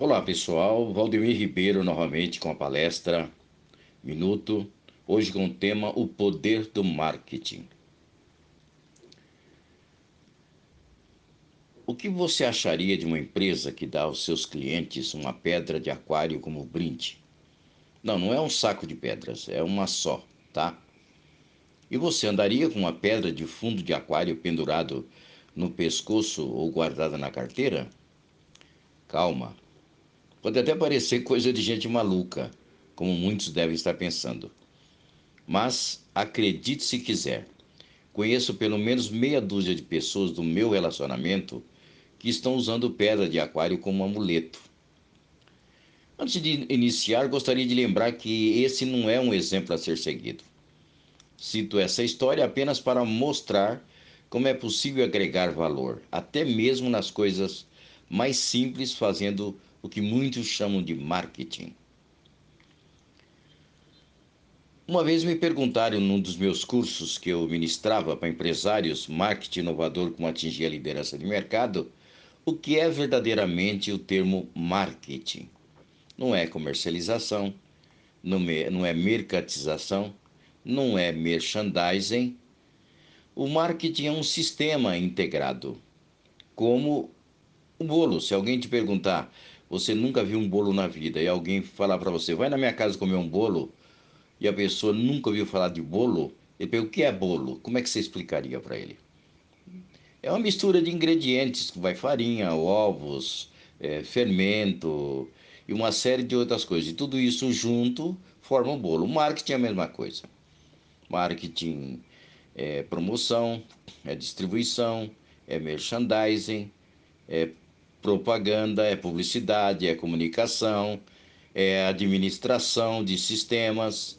Olá pessoal, Valdemir Ribeiro novamente com a palestra Minuto, hoje com o tema O Poder do Marketing. O que você acharia de uma empresa que dá aos seus clientes uma pedra de aquário como brinde? Não, não é um saco de pedras, é uma só, tá? E você andaria com uma pedra de fundo de aquário pendurado no pescoço ou guardada na carteira? Calma. Pode até parecer coisa de gente maluca, como muitos devem estar pensando. Mas acredite se quiser. Conheço pelo menos meia dúzia de pessoas do meu relacionamento que estão usando pedra de aquário como amuleto. Antes de iniciar, gostaria de lembrar que esse não é um exemplo a ser seguido. Cito essa história apenas para mostrar como é possível agregar valor, até mesmo nas coisas mais simples, fazendo o que muitos chamam de marketing. Uma vez me perguntaram num dos meus cursos que eu ministrava para empresários, marketing inovador como atingir a liderança de mercado, o que é verdadeiramente o termo marketing. Não é comercialização, não é mercatização, não é merchandising. O marketing é um sistema integrado, como o bolo. Se alguém te perguntar, você nunca viu um bolo na vida, e alguém falar para você, vai na minha casa comer um bolo, e a pessoa nunca ouviu falar de bolo, ele pergunta, o que é bolo? Como é que você explicaria para ele? É uma mistura de ingredientes, vai farinha, ovos, é, fermento e uma série de outras coisas. E tudo isso junto forma um bolo. O marketing é a mesma coisa marketing é promoção, é distribuição, é merchandising, é propaganda, é publicidade, é comunicação, é administração de sistemas.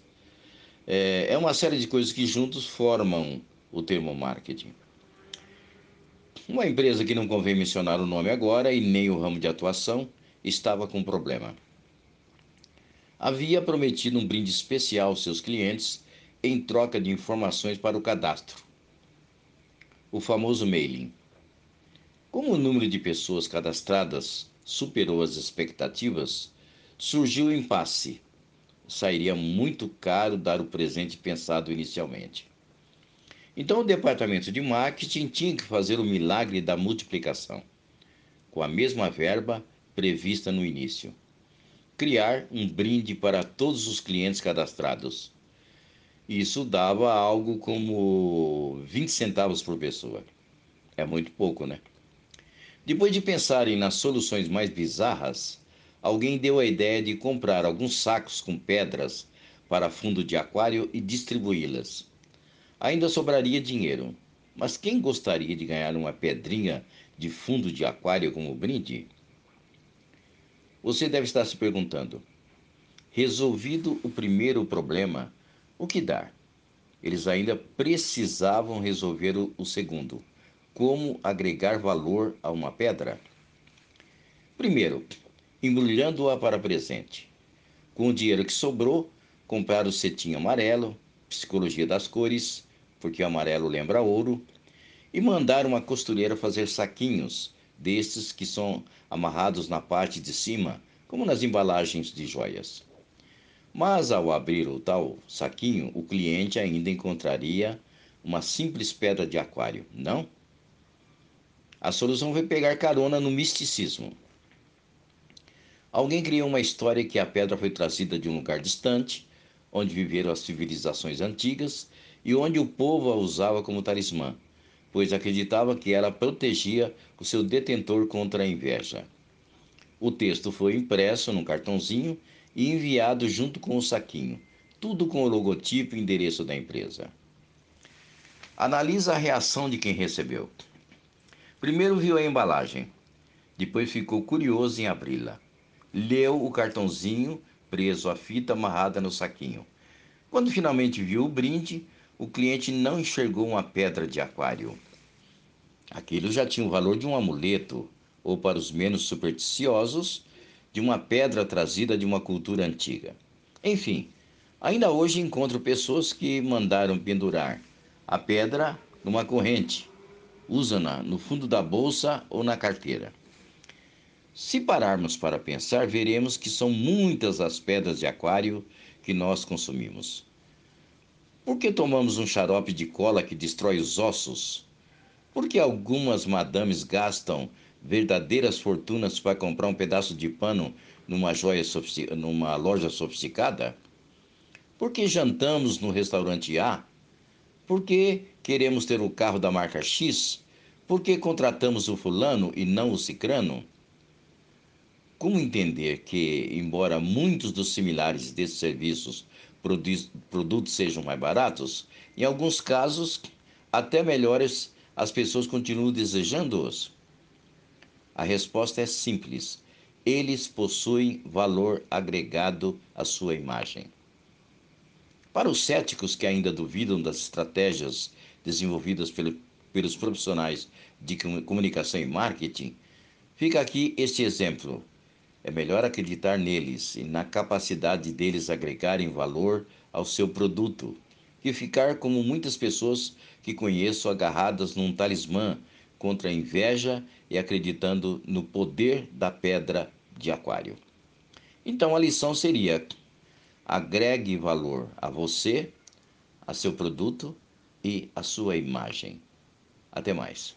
É, é uma série de coisas que juntos formam o termo marketing. Uma empresa que não convém mencionar o nome agora e nem o ramo de atuação estava com problema. Havia prometido um brinde especial aos seus clientes em troca de informações para o cadastro, o famoso mailing. Como o número de pessoas cadastradas superou as expectativas, surgiu o impasse. Sairia muito caro dar o presente pensado inicialmente. Então o departamento de marketing tinha que fazer o milagre da multiplicação, com a mesma verba prevista no início. Criar um brinde para todos os clientes cadastrados isso dava algo como 20 centavos por pessoa. É muito pouco, né? Depois de pensarem nas soluções mais bizarras, alguém deu a ideia de comprar alguns sacos com pedras para fundo de aquário e distribuí-las. Ainda sobraria dinheiro, mas quem gostaria de ganhar uma pedrinha de fundo de aquário como brinde? Você deve estar se perguntando: resolvido o primeiro problema, o que dar? Eles ainda precisavam resolver o segundo: como agregar valor a uma pedra? Primeiro, embrulhando-a para presente. Com o dinheiro que sobrou, comprar o cetim amarelo, psicologia das cores, porque o amarelo lembra ouro, e mandar uma costureira fazer saquinhos destes que são amarrados na parte de cima, como nas embalagens de joias. Mas ao abrir o tal saquinho, o cliente ainda encontraria uma simples pedra de aquário, não? A solução foi pegar carona no misticismo. Alguém criou uma história que a pedra foi trazida de um lugar distante, onde viveram as civilizações antigas e onde o povo a usava como talismã, pois acreditava que ela protegia o seu detentor contra a inveja. O texto foi impresso num cartãozinho e enviado junto com o saquinho, tudo com o logotipo e endereço da empresa. Analisa a reação de quem recebeu. Primeiro viu a embalagem, depois ficou curioso em abri-la. Leu o cartãozinho preso à fita amarrada no saquinho. Quando finalmente viu o brinde, o cliente não enxergou uma pedra de aquário. Aquilo já tinha o valor de um amuleto, ou para os menos supersticiosos, de uma pedra trazida de uma cultura antiga. Enfim, ainda hoje encontro pessoas que mandaram pendurar a pedra numa corrente, usam-na no fundo da bolsa ou na carteira. Se pararmos para pensar, veremos que são muitas as pedras de aquário que nós consumimos. Por que tomamos um xarope de cola que destrói os ossos? Por que algumas madames gastam verdadeiras fortunas para comprar um pedaço de pano numa, joia numa loja sofisticada? Por que jantamos no restaurante A? Por que queremos ter o carro da marca X? Por que contratamos o fulano e não o cicrano? Como entender que, embora muitos dos similares desses serviços produtos sejam mais baratos, em alguns casos até melhores, as pessoas continuam desejando-os? A resposta é simples: eles possuem valor agregado à sua imagem. Para os céticos que ainda duvidam das estratégias desenvolvidas pelo, pelos profissionais de comunicação e marketing, fica aqui este exemplo. É melhor acreditar neles e na capacidade deles agregarem valor ao seu produto que ficar como muitas pessoas que conheço agarradas num talismã contra a inveja e acreditando no poder da pedra de aquário. Então a lição seria: Agregue valor a você, a seu produto e a sua imagem. Até mais.